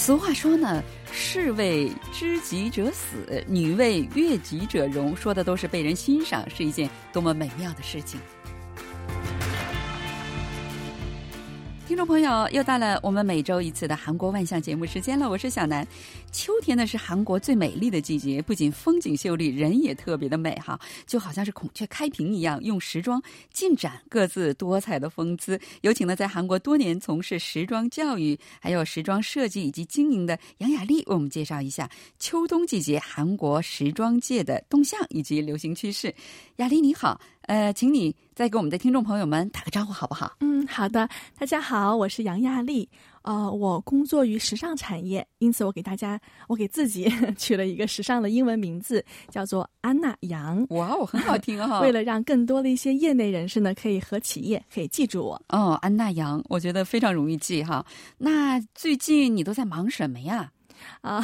俗话说呢，士为知己者死，女为悦己者容，说的都是被人欣赏是一件多么美妙的事情。众朋友，又到了我们每周一次的韩国万象节目时间了。我是小南。秋天呢是韩国最美丽的季节，不仅风景秀丽，人也特别的美哈，就好像是孔雀开屏一样，用时装尽展各自多彩的风姿。有请呢在韩国多年从事时装教育、还有时装设计以及经营的杨雅丽，为我们介绍一下秋冬季节韩国时装界的动向以及流行趋势。雅丽你好。呃，请你再给我们的听众朋友们打个招呼，好不好？嗯，好的。大家好，我是杨亚丽。呃，我工作于时尚产业，因此我给大家，我给自己取了一个时尚的英文名字，叫做安娜杨。哇哦，很好听哈！为了让更多的一些业内人士呢，可以和企业可以记住我。哦，安娜杨，我觉得非常容易记哈。那最近你都在忙什么呀？啊，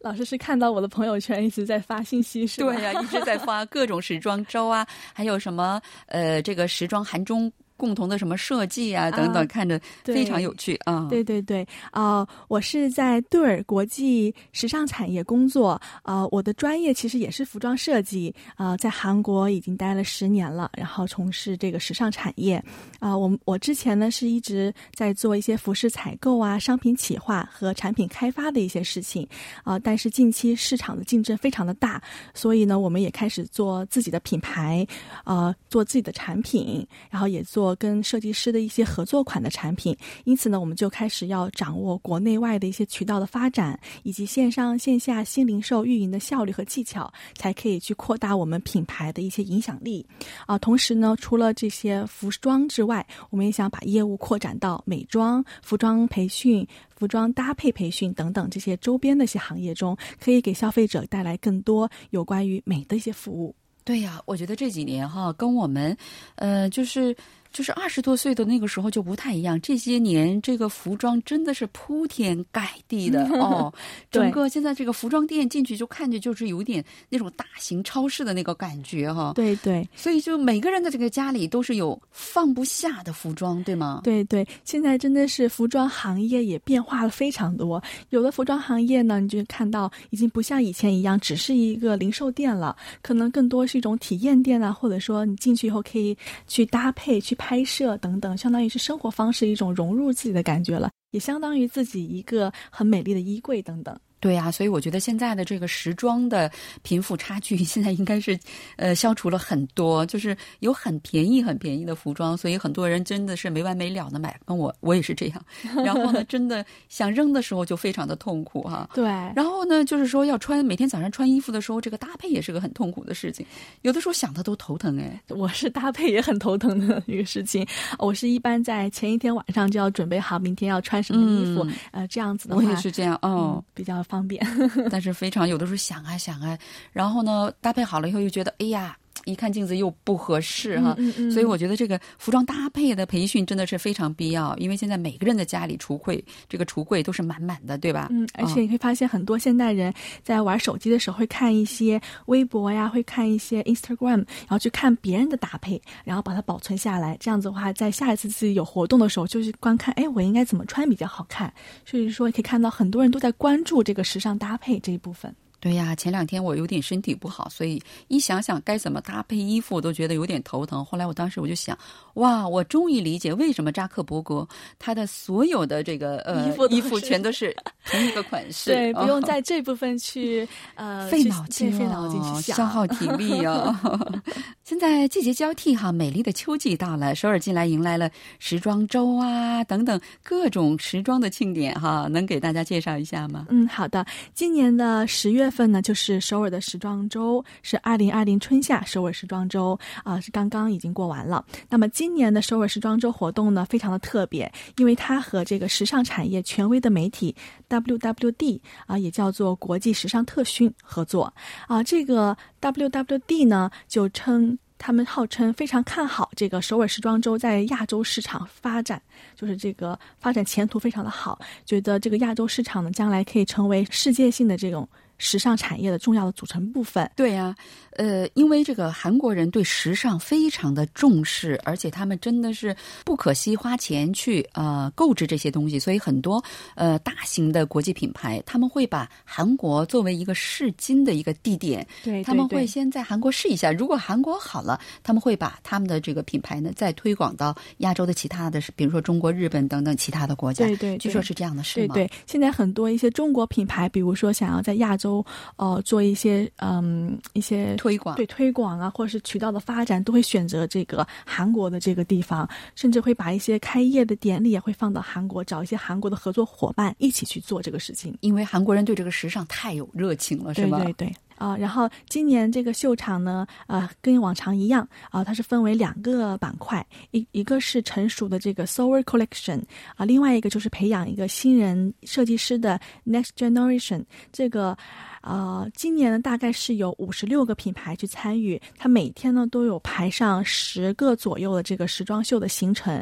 老师是看到我的朋友圈一直在发信息，是吧对呀，一直在发各种时装周啊，还有什么呃，这个时装韩中。共同的什么设计啊等等，看着非常有趣啊！对对对啊！我是在对尔国际时尚产业工作啊，我的专业其实也是服装设计啊，在韩国已经待了十年了，然后从事这个时尚产业啊。我我之前呢是一直在做一些服饰采购啊、商品企划和产品开发的一些事情啊，但是近期市场的竞争非常的大，所以呢，我们也开始做自己的品牌啊，做自己的产品，然后也做。跟设计师的一些合作款的产品，因此呢，我们就开始要掌握国内外的一些渠道的发展，以及线上线下新零售运营的效率和技巧，才可以去扩大我们品牌的一些影响力。啊，同时呢，除了这些服装之外，我们也想把业务扩展到美妆、服装培训、服装搭配培训等等这些周边的一些行业中，可以给消费者带来更多有关于美的一些服务。对呀，我觉得这几年哈，跟我们，呃，就是。就是二十多岁的那个时候就不太一样。这些年，这个服装真的是铺天盖地的 哦。整个现在这个服装店进去就看着就是有点那种大型超市的那个感觉哈。对对。所以就每个人的这个家里都是有放不下的服装，对吗？对对。现在真的是服装行业也变化了非常多。有的服装行业呢，你就看到已经不像以前一样只是一个零售店了，可能更多是一种体验店啊，或者说你进去以后可以去搭配去。拍摄等等，相当于是生活方式一种融入自己的感觉了，也相当于自己一个很美丽的衣柜等等。对呀，所以我觉得现在的这个时装的贫富差距 现在应该是，呃，消除了很多，就是有很便宜、很便宜的服装，所以很多人真的是没完没了的买。跟我我也是这样，然后呢，真的想扔的时候就非常的痛苦哈。对。然后呢，就是说要穿每天早上穿衣服的时候，这个搭配也是个很痛苦的事情，有的时候想的都头疼哎。我是搭配也很头疼的一个事情，我是一般在前一天晚上就要准备好明天要穿什么衣服，呃，这样子的话，我也是这样哦，比较。方便，但是非常有的时候想啊想啊，然后呢搭配好了以后又觉得哎呀。一看镜子又不合适哈，所以我觉得这个服装搭配的培训真的是非常必要，因为现在每个人的家里橱柜这个橱柜都是满满的，对吧？嗯，而且你会发现很多现代人在玩手机的时候会看一些微博呀，会看一些 Instagram，然后去看别人的搭配，然后把它保存下来，这样子的话，在下一次自己有活动的时候，就是观看，哎，我应该怎么穿比较好看？所以说可以看到很多人都在关注这个时尚搭配这一部分。对呀，前两天我有点身体不好，所以一想想该怎么搭配衣服，我都觉得有点头疼。后来我当时我就想，哇，我终于理解为什么扎克伯格他的所有的这个呃衣服衣服全都是同一个款式，对，不用在这部分去呃费脑筋、费脑筋去想消耗体力啊。现在季节交替哈，美丽的秋季到了，首尔近来迎来了时装周啊等等各种时装的庆典哈，能给大家介绍一下吗？嗯，好的，今年的十月。份呢，就是首尔的时装周，是二零二零春夏首尔时装周啊，是刚刚已经过完了。那么今年的首尔时装周活动呢，非常的特别，因为它和这个时尚产业权威的媒体 WWD 啊，也叫做国际时尚特训合作啊。这个 WWD 呢，就称。他们号称非常看好这个首尔时装周在亚洲市场发展，就是这个发展前途非常的好，觉得这个亚洲市场呢将来可以成为世界性的这种时尚产业的重要的组成部分。对呀，呃，因为这个韩国人对时尚非常的重视，而且他们真的是不可惜花钱去呃购置这些东西，所以很多呃大型的国际品牌他们会把韩国作为一个试金的一个地点，对，他们会先在韩国试一下，如果韩国好了，他们会把他们的这个品牌呢再推广到亚洲的其他的，比如说中国、日本等等其他的国家。对对，据说是这样的，是吗？对对，现在很多一些中国品牌，比如说想要在亚洲呃做一些嗯一些推广，对推广啊，或者是渠道的发展，都会选择这个韩国的这个地方，甚至会把一些开业的典礼也会放到韩国，找一些韩国的合作伙伴一起去做这个事情。因为韩国人对这个时尚太有热情了，是吧？对对对。啊，然后今年这个秀场呢，呃，跟往常一样啊，它是分为两个板块，一一个是成熟的这个 Solar Collection 啊，另外一个就是培养一个新人设计师的 Next Generation 这个。啊，今年呢大概是有五十六个品牌去参与，它每天呢都有排上十个左右的这个时装秀的行程。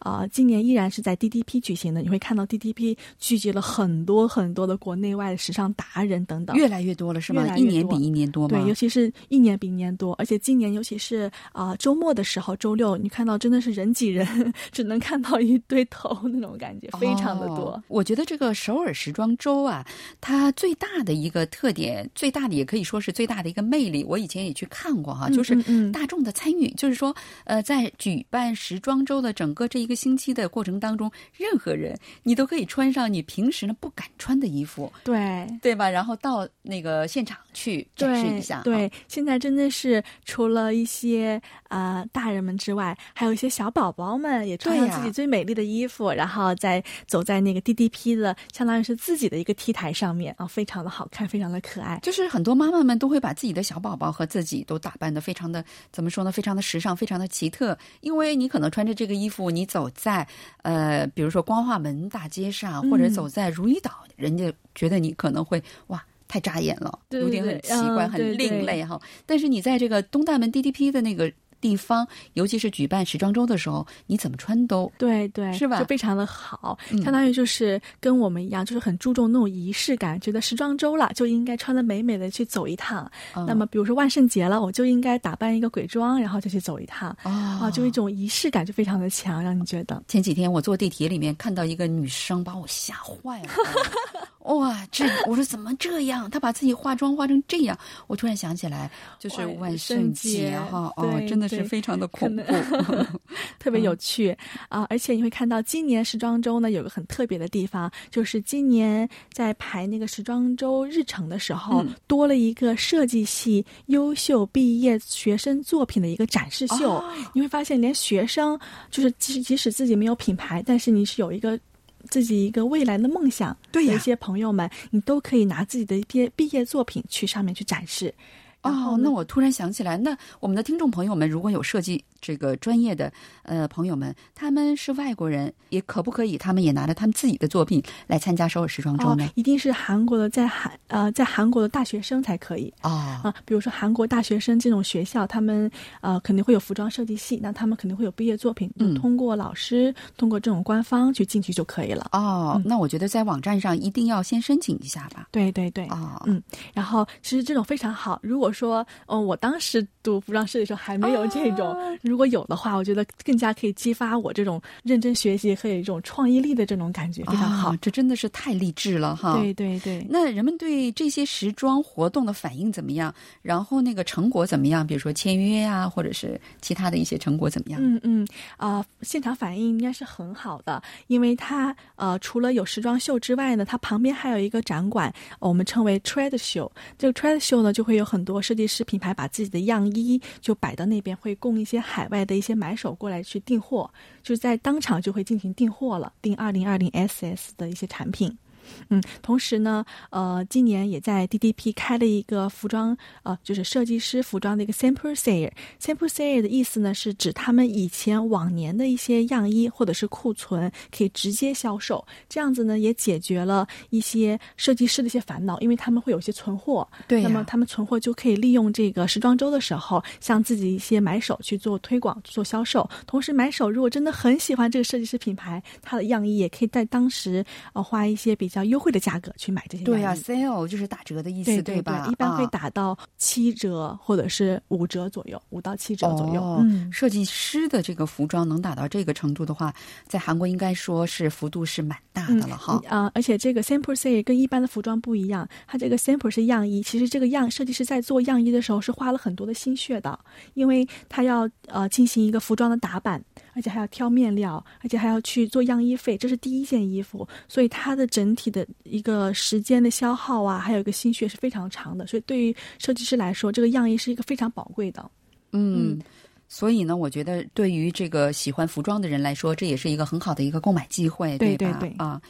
啊，今年依然是在 DDP 举行的，你会看到 DDP 聚集了很多很多的国内外的时尚达人等等，越来越多了是吗？一年比一年多吗？对，尤其是一年比一年多，而且今年尤其是啊周末的时候，周六你看到真的是人挤人，只能看到一堆头 那种感觉，非常的多。我觉得这个首尔时装周啊，它最大的一个特。点最大的也可以说是最大的一个魅力，我以前也去看过哈，就是大众的参与，就是说，呃，在举办时装周的整个这一个星期的过程当中，任何人你都可以穿上你平时呢不敢穿的衣服，对对吧？然后到那个现场去展示一下。对，现在真的是除了一些呃大人们之外，还有一些小宝宝们也穿上自己最美丽的衣服，然后再走在那个 DDP 的相当于是自己的一个 T 台上面啊，非常的好看，非常的。可爱，就是很多妈妈们都会把自己的小宝宝和自己都打扮的非常的怎么说呢？非常的时尚，非常的奇特。因为你可能穿着这个衣服，你走在呃，比如说光化门大街上，或者走在如意岛，人家觉得你可能会哇，太扎眼了，有点很奇怪，很另类哈。但是你在这个东大门 DDP 的那个。地方，尤其是举办时装周的时候，你怎么穿都对对，是吧？就非常的好，相当于就是跟我们一样，就是很注重那种仪式感，觉得时装周了就应该穿的美美的去走一趟。那么，比如说万圣节了，我就应该打扮一个鬼装，然后就去走一趟啊，就一种仪式感就非常的强，让你觉得。前几天我坐地铁里面看到一个女生，把我吓坏了。哇，这我说怎么这样？他把自己化妆化成这样，我突然想起来，就是万圣节哈，哦，真的是非常的恐怖，特别有趣啊！而且你会看到今年时装周呢，有个很特别的地方，就是今年在排那个时装周日程的时候，多了一个设计系优秀毕业学生作品的一个展示秀。你会发现，连学生就是即使即使自己没有品牌，但是你是有一个。自己一个未来的梦想，对一些朋友们，你都可以拿自己的一些毕业作品去上面去展示。哦，那我突然想起来，那我们的听众朋友们，如果有设计。这个专业的呃朋友们，他们是外国人，也可不可以？他们也拿着他们自己的作品来参加首尔时装周呢？一定是韩国的，在韩呃在韩国的大学生才可以啊啊！比如说韩国大学生这种学校，他们呃肯定会有服装设计系，那他们肯定会有毕业作品，就通过老师通过这种官方去进去就可以了。哦，那我觉得在网站上一定要先申请一下吧。对对对，啊嗯，然后其实这种非常好。如果说哦，我当时读服装设计的时候还没有这种。如果有的话，我觉得更加可以激发我这种认真学习和一种创意力的这种感觉，非常好。这真的是太励志了哈！对对对。那人们对这些时装活动的反应怎么样？然后那个成果怎么样？比如说签约啊，或者是其他的一些成果怎么样？嗯嗯啊，现场反应应该是很好的，因为它呃除了有时装秀之外呢，它旁边还有一个展馆，我们称为 Trade Show。这个 Trade Show 呢，就会有很多设计师品牌把自己的样衣就摆到那边，会供一些海外的。一些买手过来去订货，就在当场就会进行订货了，订二零二零 SS 的一些产品。嗯，同时呢，呃，今年也在 DDP 开了一个服装，呃，就是设计师服装的一个 sample sale。sample sale 的意思呢，是指他们以前往年的一些样衣或者是库存可以直接销售，这样子呢，也解决了一些设计师的一些烦恼，因为他们会有一些存货，对，那么他们存货就可以利用这个时装周的时候，向自己一些买手去做推广、做销售。同时，买手如果真的很喜欢这个设计师品牌，他的样衣也可以在当时呃花一些比较。较优惠的价格去买这些对呀，sale 就是打折的意思，对吧？一般会打到七折或者是五折左右，五到七折左右。嗯，设计师的这个服装能打到这个程度的话，在韩国应该说是幅度是蛮大的了哈。啊，而且这个 sample sale 跟一般的服装不一样，它这个 sample 是样衣，其实这个样设计师在做样衣的时候是花了很多的心血的，因为他要呃进行一个服装的打版。而且还要挑面料，而且还要去做样衣费，这是第一件衣服，所以它的整体的一个时间的消耗啊，还有一个心血是非常长的。所以对于设计师来说，这个样衣是一个非常宝贵的。嗯，所以呢，我觉得对于这个喜欢服装的人来说，这也是一个很好的一个购买机会，对吧？啊，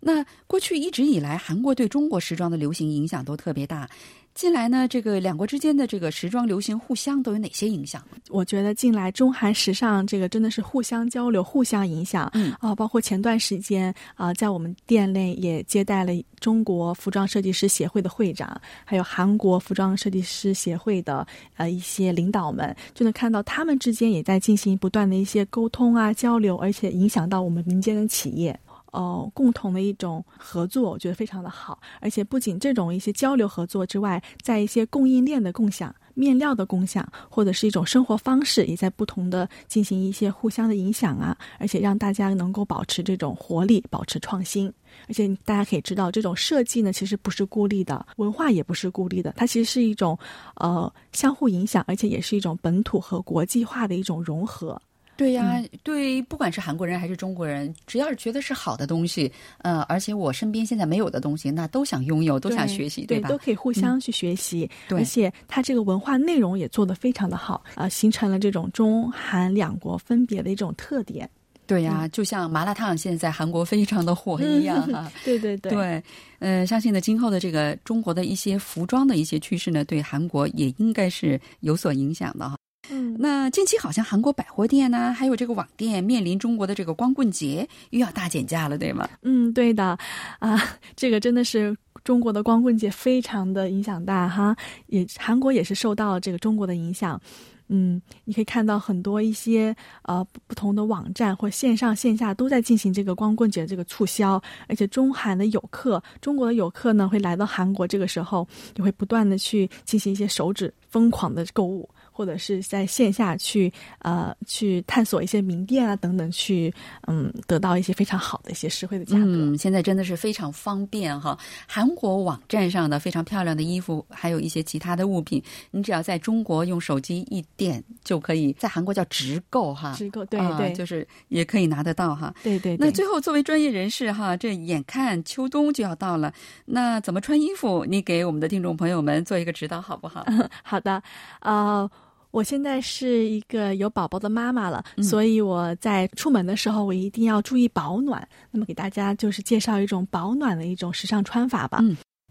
那过去一直以来，韩国对中国时装的流行影响都特别大。近来呢，这个两国之间的这个时装流行互相都有哪些影响？我觉得近来中韩时尚这个真的是互相交流、互相影响。嗯啊，包括前段时间啊，在我们店内也接待了中国服装设计师协会的会长，还有韩国服装设计师协会的呃一些领导们，就能看到他们之间也在进行不断的一些沟通啊、交流，而且影响到我们民间的企业。呃，共同的一种合作，我觉得非常的好。而且不仅这种一些交流合作之外，在一些供应链的共享、面料的共享，或者是一种生活方式，也在不同的进行一些互相的影响啊。而且让大家能够保持这种活力，保持创新。而且大家可以知道，这种设计呢，其实不是孤立的，文化也不是孤立的，它其实是一种呃相互影响，而且也是一种本土和国际化的一种融合。对呀，对，不管是韩国人还是中国人，只要是觉得是好的东西，呃，而且我身边现在没有的东西，那都想拥有，都想学习，对吧？都可以互相去学习，对，而且它这个文化内容也做得非常的好，啊，形成了这种中韩两国分别的一种特点。对呀，就像麻辣烫现在在韩国非常的火一样 哈。对对对。对，呃，相信呢，今后的这个中国的一些服装的一些趋势呢，对韩国也应该是有所影响的哈。嗯，那近期好像韩国百货店呢，还有这个网店，面临中国的这个光棍节又要大减价了，对吗？嗯，对的，啊，这个真的是中国的光棍节非常的影响大哈，也韩国也是受到了这个中国的影响。嗯，你可以看到很多一些呃不同的网站或线上线下都在进行这个光棍节这个促销，而且中韩的游客，中国的游客呢会来到韩国，这个时候也会不断的去进行一些手指疯狂的购物。或者是在线下去呃去探索一些名店啊等等，去嗯得到一些非常好的一些实惠的价格。嗯，现在真的是非常方便哈。韩国网站上的非常漂亮的衣服，还有一些其他的物品，你只要在中国用手机一点就可以，在韩国叫直购哈，直购对对，就是也可以拿得到哈。对对。那最后作为专业人士哈，这眼看秋冬就要到了，那怎么穿衣服？你给我们的听众朋友们做一个指导好不好？好的，呃。我现在是一个有宝宝的妈妈了，所以我在出门的时候，我一定要注意保暖。那么给大家就是介绍一种保暖的一种时尚穿法吧。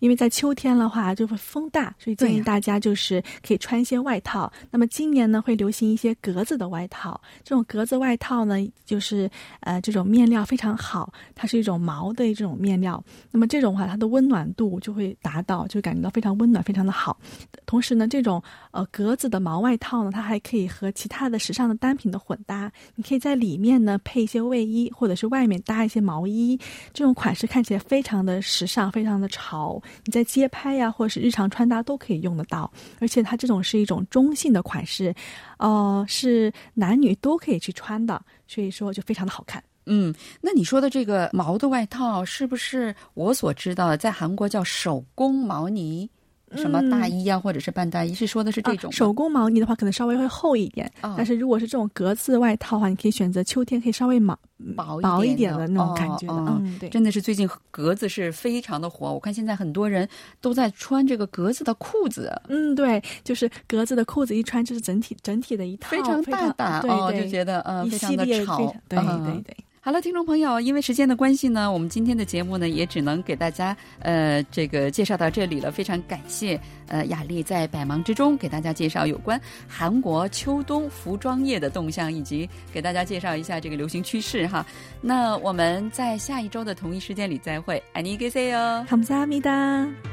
因为在秋天的话就会风大，所以建议大家就是可以穿一些外套。那么今年呢会流行一些格子的外套，这种格子外套呢就是呃这种面料非常好，它是一种毛的这种面料。那么这种话它的温暖度就会达到，就感觉到非常温暖，非常的好。同时呢这种呃格子的毛外套呢，它还可以和其他的时尚的单品的混搭。你可以在里面呢配一些卫衣，或者是外面搭一些毛衣，这种款式看起来非常的时尚，非常的潮。你在街拍呀，或者是日常穿搭都可以用得到，而且它这种是一种中性的款式，呃，是男女都可以去穿的，所以说就非常的好看。嗯，那你说的这个毛的外套，是不是我所知道的，在韩国叫手工毛呢？什么大衣啊，或者是半大衣，是说的是这种手工毛呢的话，可能稍微会厚一点。但是如果是这种格子外套的话，你可以选择秋天可以稍微毛薄薄一点的那种感觉的。嗯，对，真的是最近格子是非常的火。我看现在很多人都在穿这个格子的裤子。嗯，对，就是格子的裤子一穿就是整体整体的一套，非常大胆哦，就觉得呃非常的潮。对对对。好了，听众朋友，因为时间的关系呢，我们今天的节目呢也只能给大家呃这个介绍到这里了。非常感谢呃雅丽在百忙之中给大家介绍有关韩国秋冬服装业的动向，以及给大家介绍一下这个流行趋势哈。那我们在下一周的同一时间里再会，爱你，给 say 哟，감사합니다。